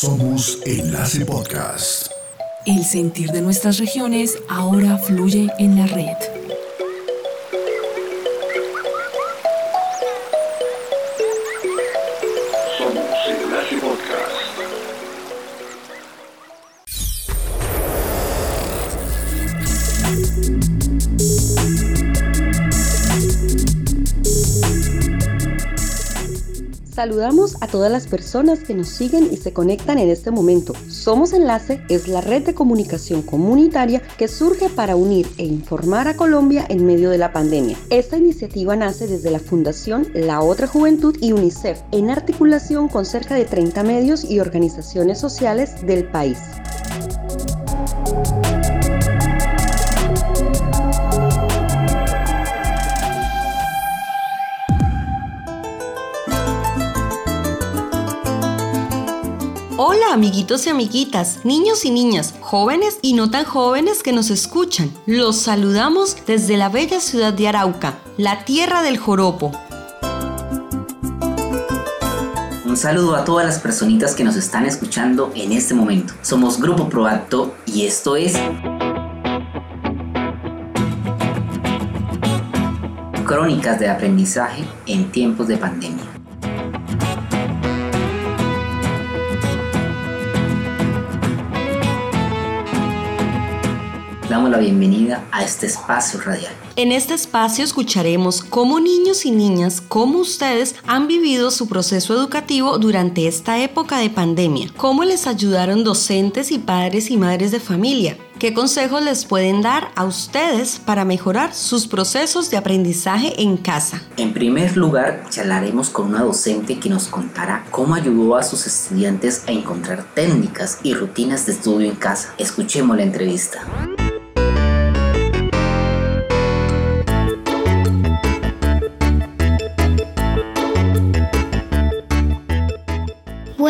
Somos Enlace Podcast. El sentir de nuestras regiones ahora fluye en la red. Saludamos a todas las personas que nos siguen y se conectan en este momento. Somos Enlace es la red de comunicación comunitaria que surge para unir e informar a Colombia en medio de la pandemia. Esta iniciativa nace desde la Fundación La Otra Juventud y UNICEF en articulación con cerca de 30 medios y organizaciones sociales del país. Amiguitos y amiguitas, niños y niñas, jóvenes y no tan jóvenes que nos escuchan. Los saludamos desde la bella ciudad de Arauca, la tierra del joropo. Un saludo a todas las personitas que nos están escuchando en este momento. Somos Grupo Proacto y esto es... Crónicas de aprendizaje en tiempos de pandemia. Damos la bienvenida a este espacio radial. En este espacio escucharemos cómo niños y niñas, como ustedes, han vivido su proceso educativo durante esta época de pandemia, cómo les ayudaron docentes y padres y madres de familia, ¿Qué consejos les pueden dar a ustedes para mejorar sus procesos de aprendizaje en casa? En primer lugar, charlaremos con una docente que nos contará cómo ayudó a sus estudiantes a encontrar técnicas y rutinas de estudio en casa. Escuchemos la entrevista.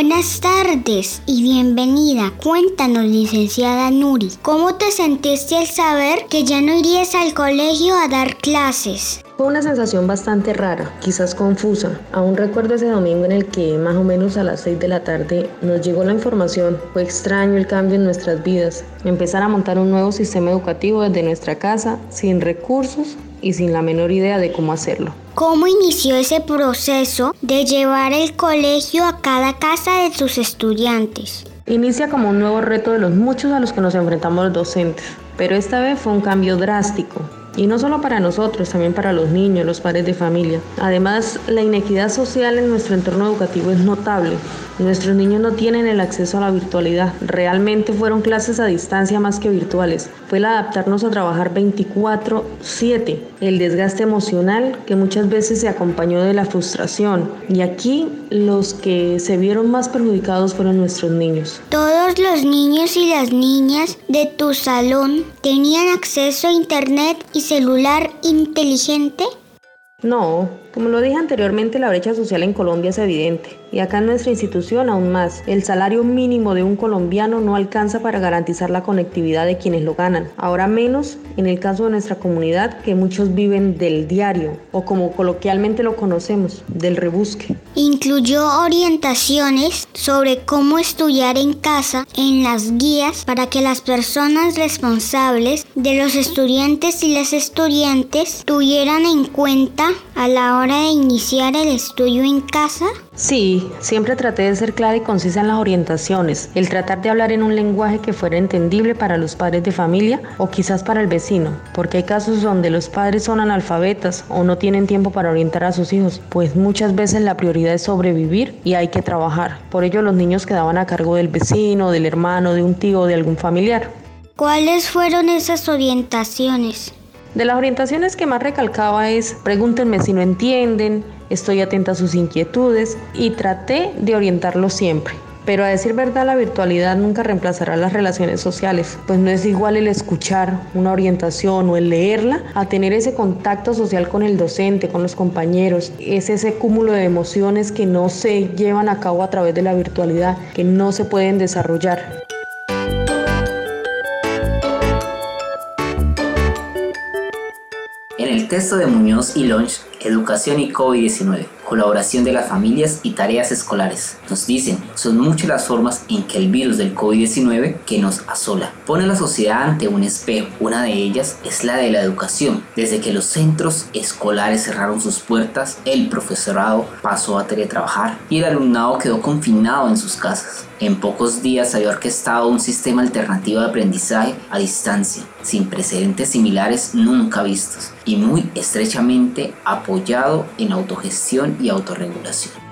Buenas tardes y bienvenida. Cuéntanos, licenciada Nuri, ¿cómo te sentiste al saber que ya no irías al colegio a dar clases? Fue una sensación bastante rara, quizás confusa. Aún recuerdo ese domingo en el que más o menos a las 6 de la tarde nos llegó la información. Fue extraño el cambio en nuestras vidas. Empezar a montar un nuevo sistema educativo desde nuestra casa, sin recursos y sin la menor idea de cómo hacerlo. ¿Cómo inició ese proceso de llevar el colegio a cada casa de sus estudiantes? Inicia como un nuevo reto de los muchos a los que nos enfrentamos los docentes, pero esta vez fue un cambio drástico, y no solo para nosotros, también para los niños, los padres de familia. Además, la inequidad social en nuestro entorno educativo es notable. Nuestros niños no tienen el acceso a la virtualidad. Realmente fueron clases a distancia más que virtuales. Fue el adaptarnos a trabajar 24/7, el desgaste emocional que muchas veces se acompañó de la frustración. Y aquí los que se vieron más perjudicados fueron nuestros niños. Todos los niños y las niñas de tu salón tenían acceso a internet y celular inteligente? No, como lo dije anteriormente, la brecha social en Colombia es evidente y acá en nuestra institución aún más. El salario mínimo de un colombiano no alcanza para garantizar la conectividad de quienes lo ganan. Ahora menos en el caso de nuestra comunidad que muchos viven del diario o como coloquialmente lo conocemos, del rebusque. Incluyó orientaciones sobre cómo estudiar en casa en las guías para que las personas responsables de los estudiantes y las estudiantes tuvieran en cuenta a la hora de iniciar el estudio en casa? Sí, siempre traté de ser clara y concisa en las orientaciones, el tratar de hablar en un lenguaje que fuera entendible para los padres de familia o quizás para el vecino, porque hay casos donde los padres son analfabetas o no tienen tiempo para orientar a sus hijos, pues muchas veces la prioridad es sobrevivir y hay que trabajar. Por ello los niños quedaban a cargo del vecino, del hermano, de un tío o de algún familiar. ¿Cuáles fueron esas orientaciones? De las orientaciones que más recalcaba es pregúntenme si no entienden, estoy atenta a sus inquietudes y traté de orientarlos siempre. Pero a decir verdad, la virtualidad nunca reemplazará las relaciones sociales, pues no es igual el escuchar una orientación o el leerla a tener ese contacto social con el docente, con los compañeros. Es ese cúmulo de emociones que no se llevan a cabo a través de la virtualidad, que no se pueden desarrollar. En el texto de Muñoz y Lonch, Educación y COVID-19, colaboración de las familias y tareas escolares. Nos dicen, son muchas las formas en que el virus del COVID-19 que nos asola pone a la sociedad ante un espejo. Una de ellas es la de la educación. Desde que los centros escolares cerraron sus puertas, el profesorado pasó a teletrabajar y el alumnado quedó confinado en sus casas. En pocos días había orquestado un sistema alternativo de aprendizaje a distancia, sin precedentes similares nunca vistos y muy estrechamente apoyado en autogestión y autorregulación.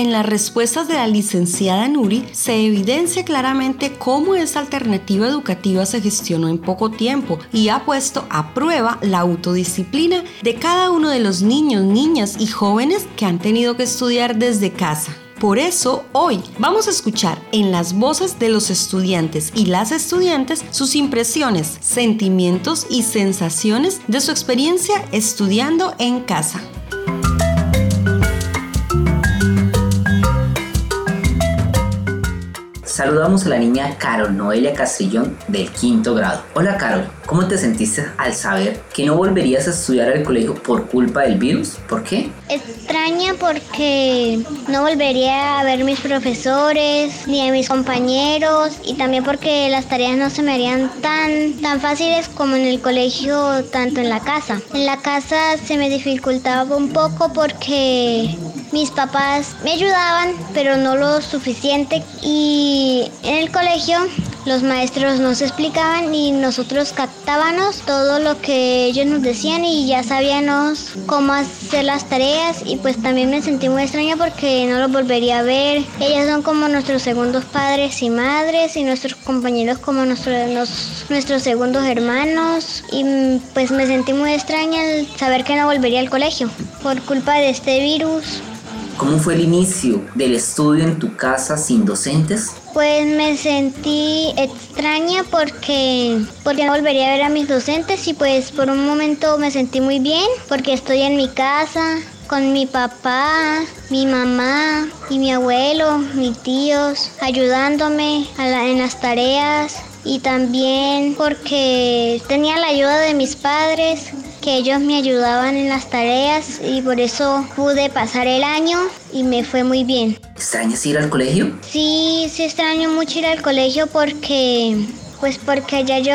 En las respuestas de la licenciada Nuri se evidencia claramente cómo esta alternativa educativa se gestionó en poco tiempo y ha puesto a prueba la autodisciplina de cada uno de los niños, niñas y jóvenes que han tenido que estudiar desde casa. Por eso hoy vamos a escuchar en las voces de los estudiantes y las estudiantes sus impresiones, sentimientos y sensaciones de su experiencia estudiando en casa. Saludamos a la niña Carol Noelia Castrillón del quinto grado. Hola Carol, ¿cómo te sentiste al saber que no volverías a estudiar al colegio por culpa del virus? ¿Por qué? Extraña porque no volvería a ver mis profesores ni a mis compañeros y también porque las tareas no se me harían tan, tan fáciles como en el colegio, tanto en la casa. En la casa se me dificultaba un poco porque mis papás me ayudaban, pero no lo suficiente. Y en el colegio los maestros nos explicaban y nosotros captábamos todo lo que ellos nos decían y ya sabíamos cómo hacer las tareas y pues también me sentí muy extraña porque no los volvería a ver. Ellos son como nuestros segundos padres y madres y nuestros compañeros como nuestros, nuestros segundos hermanos y pues me sentí muy extraña al saber que no volvería al colegio por culpa de este virus. ¿Cómo fue el inicio del estudio en tu casa sin docentes? Pues me sentí extraña porque, porque no volvería a ver a mis docentes y pues por un momento me sentí muy bien porque estoy en mi casa con mi papá, mi mamá y mi abuelo, mis tíos, ayudándome en las tareas y también porque tenía la ayuda de mis padres que ellos me ayudaban en las tareas y por eso pude pasar el año y me fue muy bien. ¿Extrañas ir al colegio? Sí, sí extraño mucho ir al colegio porque pues porque allá yo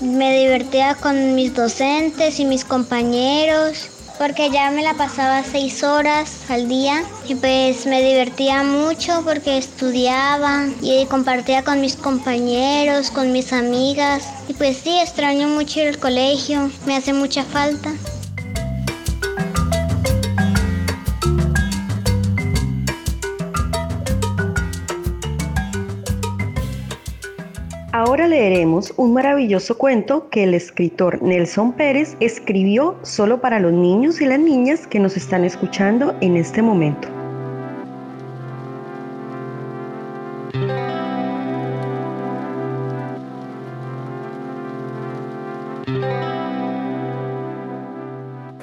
me divertía con mis docentes y mis compañeros porque ya me la pasaba seis horas al día y pues me divertía mucho porque estudiaba y compartía con mis compañeros, con mis amigas y pues sí, extraño mucho al colegio, me hace mucha falta. Ahora leeremos un maravilloso cuento que el escritor Nelson Pérez escribió solo para los niños y las niñas que nos están escuchando en este momento.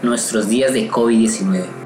Nuestros días de COVID-19.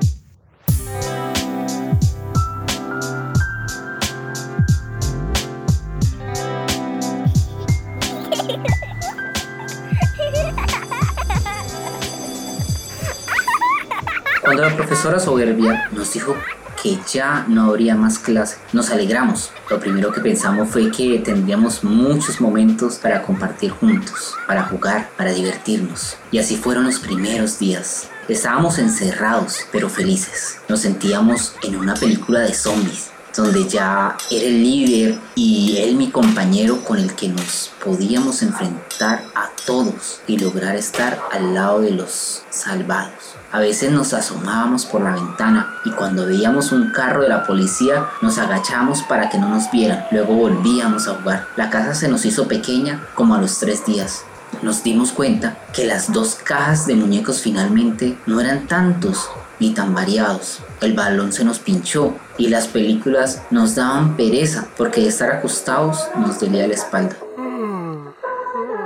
Profesora Soberbia nos dijo que ya no habría más clase, nos alegramos. Lo primero que pensamos fue que tendríamos muchos momentos para compartir juntos, para jugar, para divertirnos. Y así fueron los primeros días. Estábamos encerrados, pero felices. Nos sentíamos en una película de zombies donde ya era el líder y él mi compañero con el que nos podíamos enfrentar a todos y lograr estar al lado de los salvados. A veces nos asomábamos por la ventana y cuando veíamos un carro de la policía nos agachábamos para que no nos vieran. Luego volvíamos a jugar. La casa se nos hizo pequeña como a los tres días. Nos dimos cuenta que las dos cajas de muñecos finalmente no eran tantos ni tan variados. El balón se nos pinchó y las películas nos daban pereza porque de estar acostados nos dolía la espalda.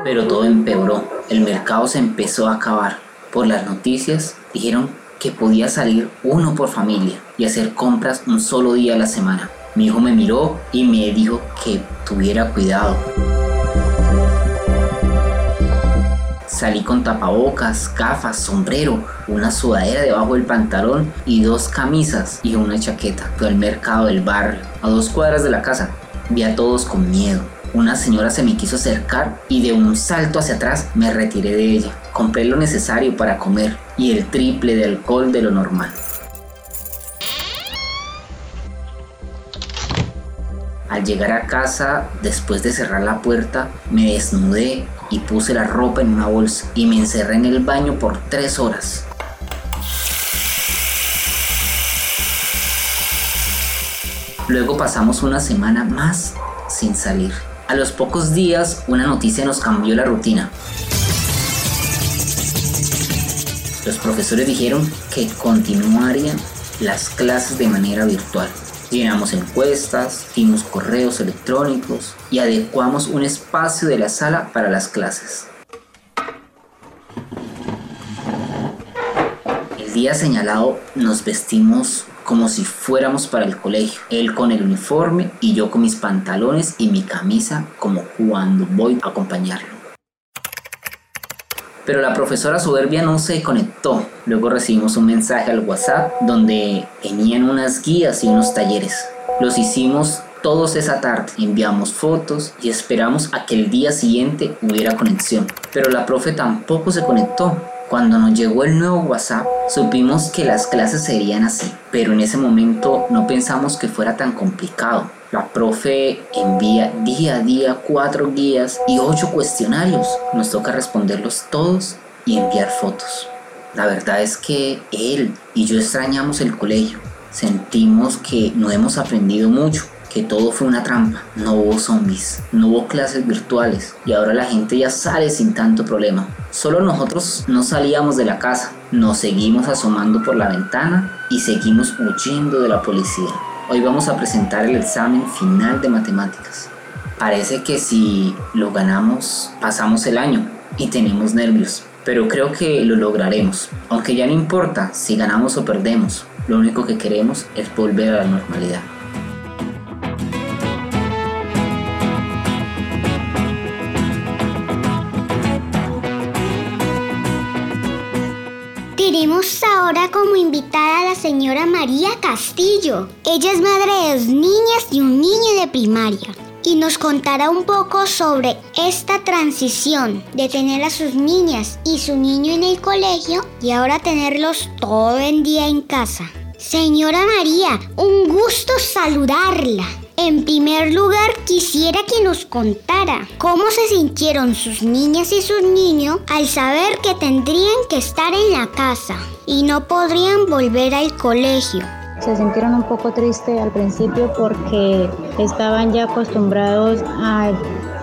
Pero todo empeoró. El mercado se empezó a acabar. Por las noticias dijeron que podía salir uno por familia y hacer compras un solo día a la semana. Mi hijo me miró y me dijo que tuviera cuidado. Salí con tapabocas, gafas, sombrero, una sudadera debajo del pantalón y dos camisas y una chaqueta. Fui al mercado del barrio, a dos cuadras de la casa. Vi a todos con miedo. Una señora se me quiso acercar y de un salto hacia atrás me retiré de ella. Compré lo necesario para comer y el triple de alcohol de lo normal. Al llegar a casa, después de cerrar la puerta, me desnudé y puse la ropa en una bolsa y me encerré en el baño por tres horas. Luego pasamos una semana más sin salir. A los pocos días, una noticia nos cambió la rutina. Los profesores dijeron que continuarían las clases de manera virtual. Llenamos encuestas, dimos correos electrónicos y adecuamos un espacio de la sala para las clases. El día señalado nos vestimos como si fuéramos para el colegio. Él con el uniforme y yo con mis pantalones y mi camisa como cuando voy a acompañarlo. Pero la profesora soberbia no se conectó. Luego recibimos un mensaje al WhatsApp donde venían unas guías y unos talleres. Los hicimos todos esa tarde. Enviamos fotos y esperamos a que el día siguiente hubiera conexión. Pero la profe tampoco se conectó. Cuando nos llegó el nuevo WhatsApp, supimos que las clases serían así, pero en ese momento no pensamos que fuera tan complicado. La profe envía día a día cuatro guías y ocho cuestionarios. Nos toca responderlos todos y enviar fotos. La verdad es que él y yo extrañamos el colegio. Sentimos que no hemos aprendido mucho que todo fue una trampa. No hubo zombies, no hubo clases virtuales y ahora la gente ya sale sin tanto problema. Solo nosotros no salíamos de la casa, nos seguimos asomando por la ventana y seguimos huyendo de la policía. Hoy vamos a presentar el examen final de matemáticas. Parece que si lo ganamos, pasamos el año y tenemos nervios, pero creo que lo lograremos. Aunque ya no importa si ganamos o perdemos, lo único que queremos es volver a la normalidad. Tenemos ahora como invitada a la señora María Castillo. Ella es madre de dos niñas y un niño de primaria. Y nos contará un poco sobre esta transición de tener a sus niñas y su niño en el colegio y ahora tenerlos todo el día en casa. Señora María, un gusto saludarla. En primer lugar, quisiera que nos contara cómo se sintieron sus niñas y sus niños al saber que tendrían que estar en la casa y no podrían volver al colegio. Se sintieron un poco tristes al principio porque estaban ya acostumbrados a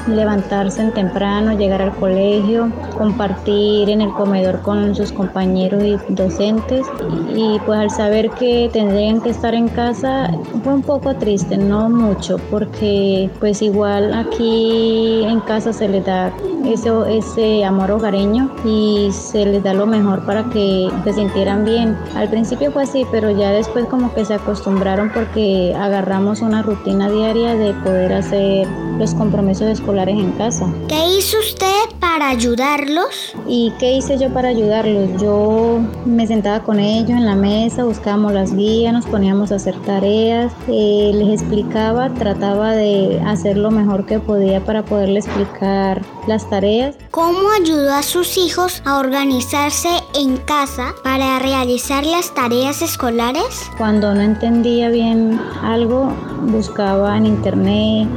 levantarse en temprano, llegar al colegio, compartir en el comedor con sus compañeros y docentes y pues al saber que tendrían que estar en casa fue un poco triste, no mucho, porque pues igual aquí en casa se les da ese, ese amor hogareño y se les da lo mejor para que se sintieran bien. Al principio fue así, pero ya después como que se acostumbraron porque agarramos una rutina diaria de poder hacer los compromisos escolares en casa. ¿Qué hizo usted para ayudarlos? ¿Y qué hice yo para ayudarlos? Yo me sentaba con ellos en la mesa, buscábamos las guías, nos poníamos a hacer tareas, eh, les explicaba, trataba de hacer lo mejor que podía para poderles explicar las tareas. ¿Cómo ayudó a sus hijos a organizarse en casa para realizar las tareas escolares? Cuando no entendía bien algo, buscaba en internet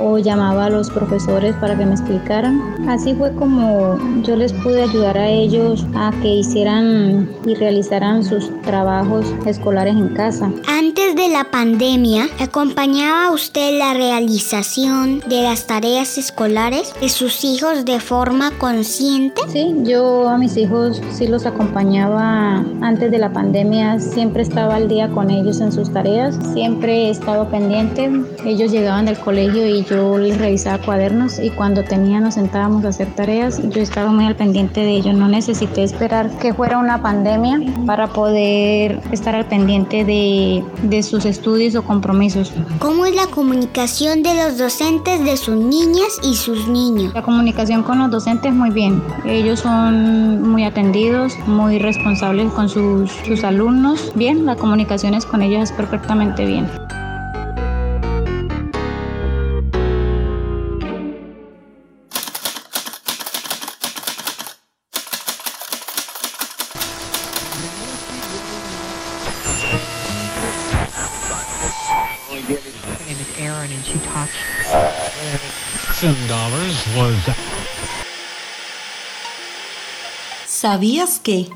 o llamaba a los profesores para que me explicaran. Así fue como yo les pude ayudar a ellos a que hicieran y realizaran sus trabajos escolares en casa. De la pandemia, ¿acompañaba usted la realización de las tareas escolares de sus hijos de forma consciente? Sí, yo a mis hijos sí los acompañaba antes de la pandemia, siempre estaba al día con ellos en sus tareas, siempre he estado pendiente. Ellos llegaban del colegio y yo les revisaba cuadernos y cuando tenía nos sentábamos a hacer tareas, yo estaba muy al pendiente de ellos. No necesité esperar que fuera una pandemia para poder estar al pendiente de, de sus estudios o compromisos. ¿Cómo es la comunicación de los docentes de sus niñas y sus niños? La comunicación con los docentes muy bien. Ellos son muy atendidos, muy responsables con sus, sus alumnos. Bien, la comunicación es con ellos es perfectamente bien. ¿Sabías que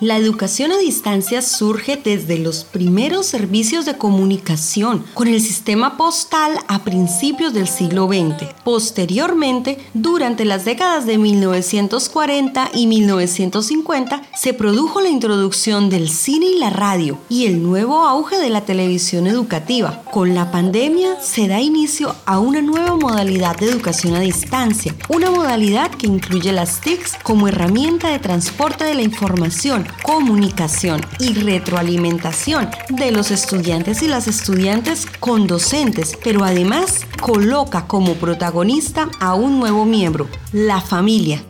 la educación a distancia surge desde los primeros servicios de comunicación con el sistema postal a principios del siglo XX. Posteriormente, durante las décadas de 1940 y 1950, se produjo la introducción del cine y la radio y el nuevo auge de la televisión educativa. Con la pandemia se da inicio a una nueva modalidad de educación a distancia, una modalidad que incluye las TICs como herramienta de transporte de la información comunicación y retroalimentación de los estudiantes y las estudiantes con docentes, pero además coloca como protagonista a un nuevo miembro, la familia.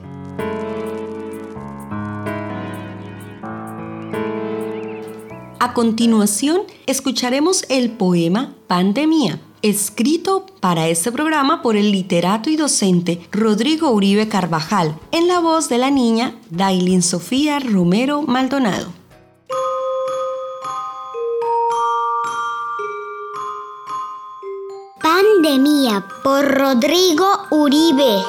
A continuación, escucharemos el poema Pandemia escrito para este programa por el literato y docente Rodrigo Uribe Carvajal, en la voz de la niña Dailin Sofía Romero Maldonado. Pandemia por Rodrigo Uribe.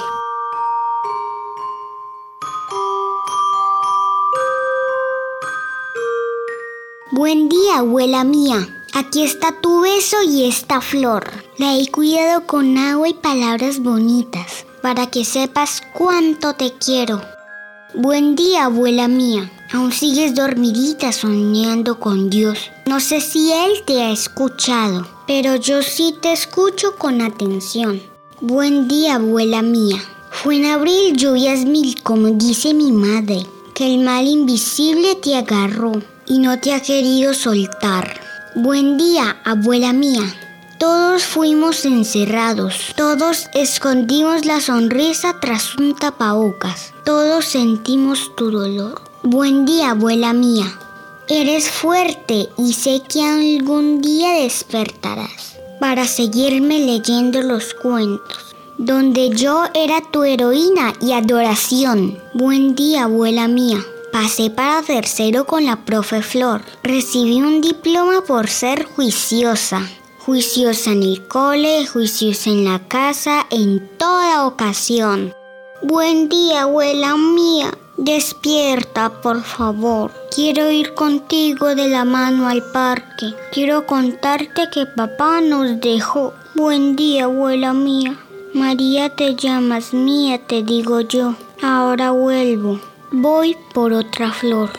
Buen día, abuela mía. Aquí está tu beso y esta flor. La he cuidado con agua y palabras bonitas, para que sepas cuánto te quiero. Buen día, abuela mía. Aún sigues dormidita soñando con Dios. No sé si Él te ha escuchado, pero yo sí te escucho con atención. Buen día, abuela mía. Fue en abril lluvias mil, como dice mi madre, que el mal invisible te agarró y no te ha querido soltar. Buen día, abuela mía. Todos fuimos encerrados, todos escondimos la sonrisa tras un tapabocas, todos sentimos tu dolor. Buen día, abuela mía. Eres fuerte y sé que algún día despertarás para seguirme leyendo los cuentos, donde yo era tu heroína y adoración. Buen día, abuela mía. Pasé para tercero con la profe Flor. Recibí un diploma por ser juiciosa. Juiciosa en el cole, juiciosa en la casa, en toda ocasión. Buen día, abuela mía. Despierta, por favor. Quiero ir contigo de la mano al parque. Quiero contarte que papá nos dejó. Buen día, abuela mía. María te llamas mía, te digo yo. Ahora vuelvo. Voy por otra flor.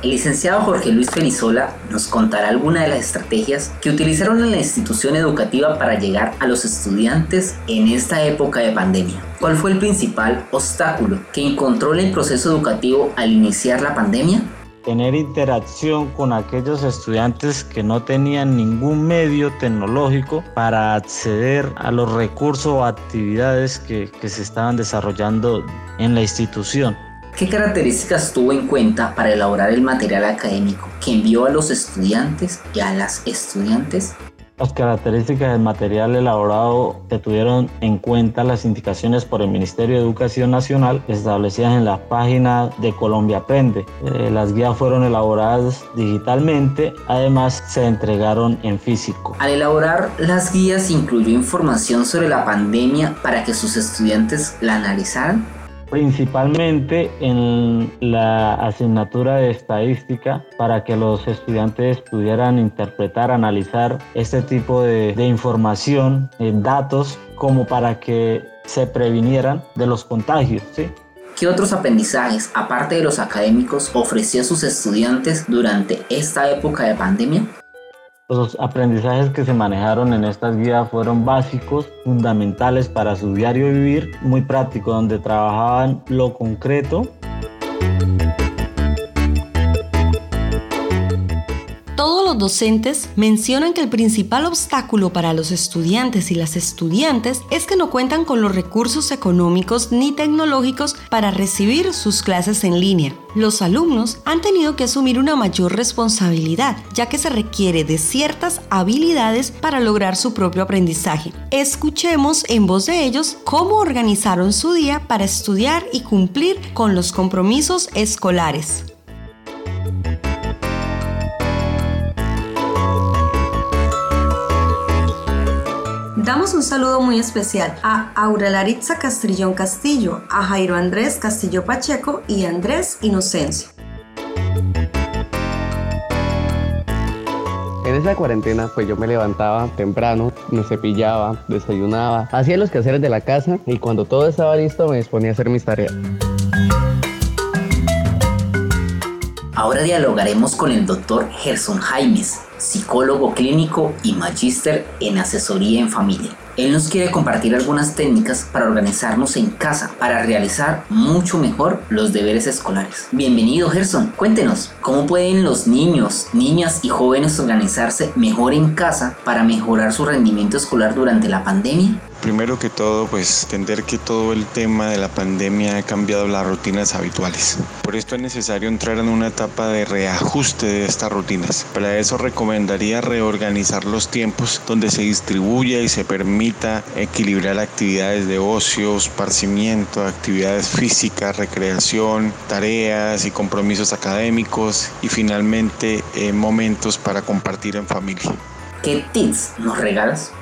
El licenciado Jorge Luis Fenizola nos contará algunas de las estrategias que utilizaron en la institución educativa para llegar a los estudiantes en esta época de pandemia. ¿Cuál fue el principal obstáculo que encontró en el proceso educativo al iniciar la pandemia? Tener interacción con aquellos estudiantes que no tenían ningún medio tecnológico para acceder a los recursos o actividades que, que se estaban desarrollando en la institución. ¿Qué características tuvo en cuenta para elaborar el material académico que envió a los estudiantes y a las estudiantes? Las características del material elaborado se tuvieron en cuenta las indicaciones por el Ministerio de Educación Nacional establecidas en la página de Colombia Aprende. Eh, las guías fueron elaboradas digitalmente, además se entregaron en físico. Al elaborar las guías incluyó información sobre la pandemia para que sus estudiantes la analizaran principalmente en la asignatura de estadística para que los estudiantes pudieran interpretar, analizar este tipo de, información, en datos, como para que se previnieran de los contagios. ¿Qué otros aprendizajes, aparte de los académicos, ofreció a sus estudiantes durante esta época de pandemia? Los aprendizajes que se manejaron en estas guías fueron básicos, fundamentales para su diario vivir, muy prácticos, donde trabajaban lo concreto los docentes mencionan que el principal obstáculo para los estudiantes y las estudiantes es que no cuentan con los recursos económicos ni tecnológicos para recibir sus clases en línea. Los alumnos han tenido que asumir una mayor responsabilidad, ya que se requiere de ciertas habilidades para lograr su propio aprendizaje. Escuchemos en voz de ellos cómo organizaron su día para estudiar y cumplir con los compromisos escolares. Damos un saludo muy especial a Aurelaritza Castrillón Castillo, a Jairo Andrés Castillo Pacheco y Andrés Inocencio. En esa cuarentena pues yo me levantaba temprano, me cepillaba, desayunaba, hacía los quehaceres de la casa y cuando todo estaba listo me disponía a hacer mis tareas. Ahora dialogaremos con el doctor Gerson Jaimes, psicólogo clínico y magíster en asesoría en familia. Él nos quiere compartir algunas técnicas para organizarnos en casa, para realizar mucho mejor los deberes escolares. Bienvenido Gerson, cuéntenos, ¿cómo pueden los niños, niñas y jóvenes organizarse mejor en casa para mejorar su rendimiento escolar durante la pandemia? Primero que todo, pues entender que todo el tema de la pandemia ha cambiado las rutinas habituales. Por esto es necesario entrar en una etapa de reajuste de estas rutinas. Para eso recomendaría reorganizar los tiempos donde se distribuya y se permita equilibrar actividades de ocio, esparcimiento, actividades físicas, recreación, tareas y compromisos académicos y finalmente eh, momentos para compartir en familia. ¿Qué tips nos regalas?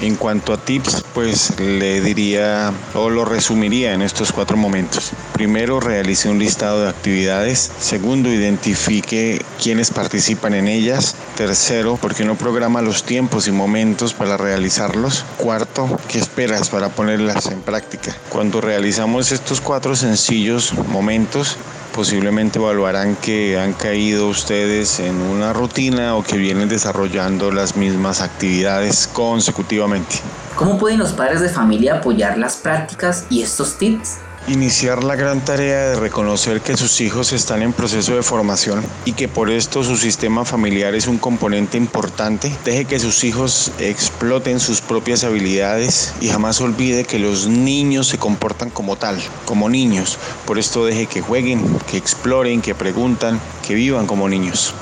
En cuanto a tips, pues le diría o lo resumiría en estos cuatro momentos. Primero, realice un listado de actividades. Segundo, identifique quiénes participan en ellas. Tercero, ¿por qué no programa los tiempos y momentos para realizarlos? Cuarto, ¿qué esperas para ponerlas en práctica? Cuando realizamos estos cuatro sencillos momentos, posiblemente evaluarán que han caído ustedes en una rutina o que vienen desarrollando las mismas actividades consecutivamente. ¿Cómo pueden los padres de familia apoyar las prácticas y estos tips? Iniciar la gran tarea de reconocer que sus hijos están en proceso de formación y que por esto su sistema familiar es un componente importante. Deje que sus hijos exploten sus propias habilidades y jamás olvide que los niños se comportan como tal, como niños. Por esto deje que jueguen, que exploren, que preguntan, que vivan como niños.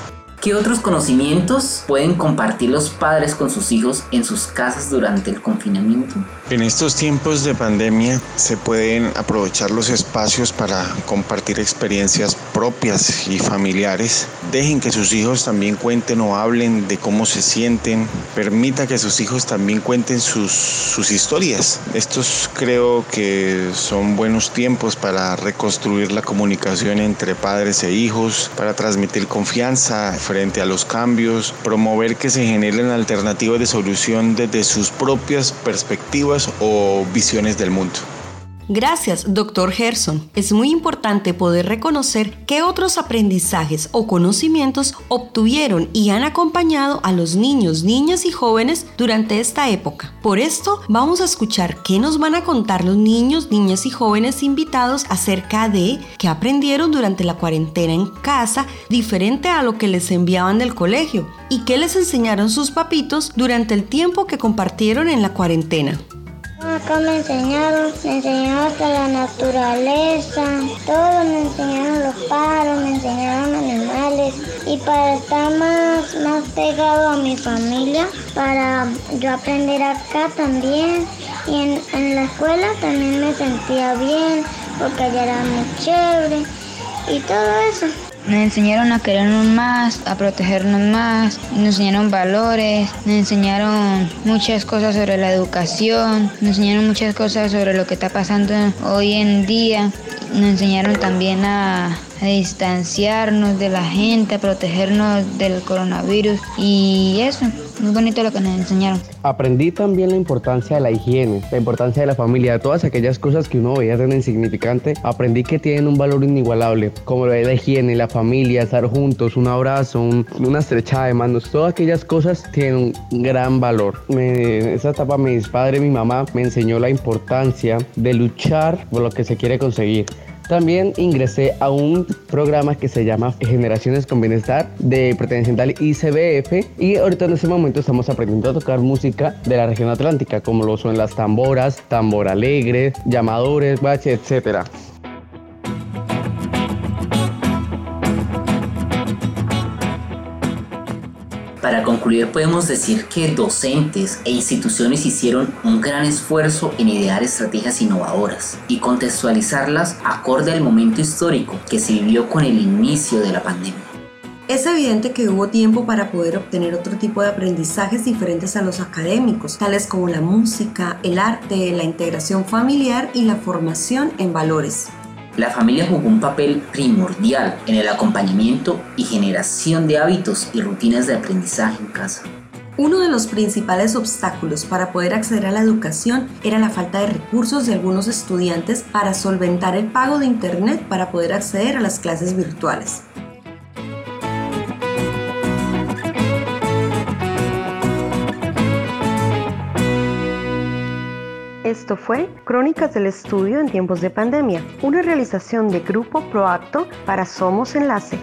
¿Qué otros conocimientos pueden compartir los padres con sus hijos en sus casas durante el confinamiento? En estos tiempos de pandemia se pueden aprovechar los espacios para compartir experiencias propias y familiares. Dejen que sus hijos también cuenten o hablen de cómo se sienten. Permita que sus hijos también cuenten sus, sus historias. Estos creo que son buenos tiempos para reconstruir la comunicación entre padres e hijos, para transmitir confianza frente a los cambios, promover que se generen alternativas de solución desde sus propias perspectivas o visiones del mundo. Gracias, doctor Gerson. Es muy importante poder reconocer qué otros aprendizajes o conocimientos obtuvieron y han acompañado a los niños, niñas y jóvenes durante esta época. Por esto, vamos a escuchar qué nos van a contar los niños, niñas y jóvenes invitados acerca de qué aprendieron durante la cuarentena en casa, diferente a lo que les enviaban del colegio, y qué les enseñaron sus papitos durante el tiempo que compartieron en la cuarentena. Acá me enseñaron, me enseñaron hasta la naturaleza, todo me enseñaron los pájaros, me enseñaron animales y para estar más, más pegado a mi familia, para yo aprender acá también y en, en la escuela también me sentía bien porque allá era muy chévere y todo eso. Nos enseñaron a querernos más, a protegernos más, nos enseñaron valores, nos enseñaron muchas cosas sobre la educación, nos enseñaron muchas cosas sobre lo que está pasando hoy en día, nos enseñaron también a, distanciarnos de la gente, a protegernos del coronavirus y eso, muy bonito lo que nos enseñaron. Aprendí también la importancia de la higiene, la importancia de la familia, de todas aquellas cosas que uno veía tan insignificante. Aprendí que tienen un valor inigualable, como la higiene, la familia, estar juntos, un abrazo, una estrechada de manos, todas aquellas cosas tienen un gran valor. en esa etapa mis padres, mi mamá me enseñó la importancia de luchar por lo que se quiere conseguir. También ingresé a un programa que se llama Generaciones con Bienestar de perteneciente al ICBF y ahorita en este momento estamos aprendiendo a tocar música de la región atlántica como lo son las tamboras, tambor alegre, llamadores, bache, etcétera. Para concluir, podemos decir que docentes e instituciones hicieron un gran esfuerzo en idear estrategias innovadoras y contextualizarlas acorde al momento histórico que se vivió con el inicio de la pandemia. Es evidente que hubo tiempo para poder obtener otro tipo de aprendizajes diferentes a los académicos, tales como la música, el arte, la integración familiar y la formación en valores. La familia jugó un papel primordial en el acompañamiento y generación de hábitos y rutinas de aprendizaje en casa. Uno de los principales obstáculos para poder acceder a la educación era la falta de recursos de algunos estudiantes para solventar el pago de Internet para poder acceder a las clases virtuales. Esto fue Crónicas del Estudio en tiempos de pandemia, una realización de Grupo Proacto para Somos Enlace.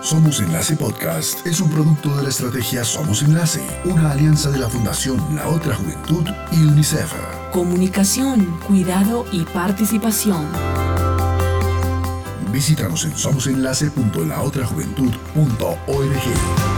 Somos Enlace Podcast es un producto de la estrategia Somos Enlace, una alianza de la Fundación La Otra Juventud y UNICEF. Comunicación, cuidado y participación. Visítanos en somosenlace.laotrajuventud.org.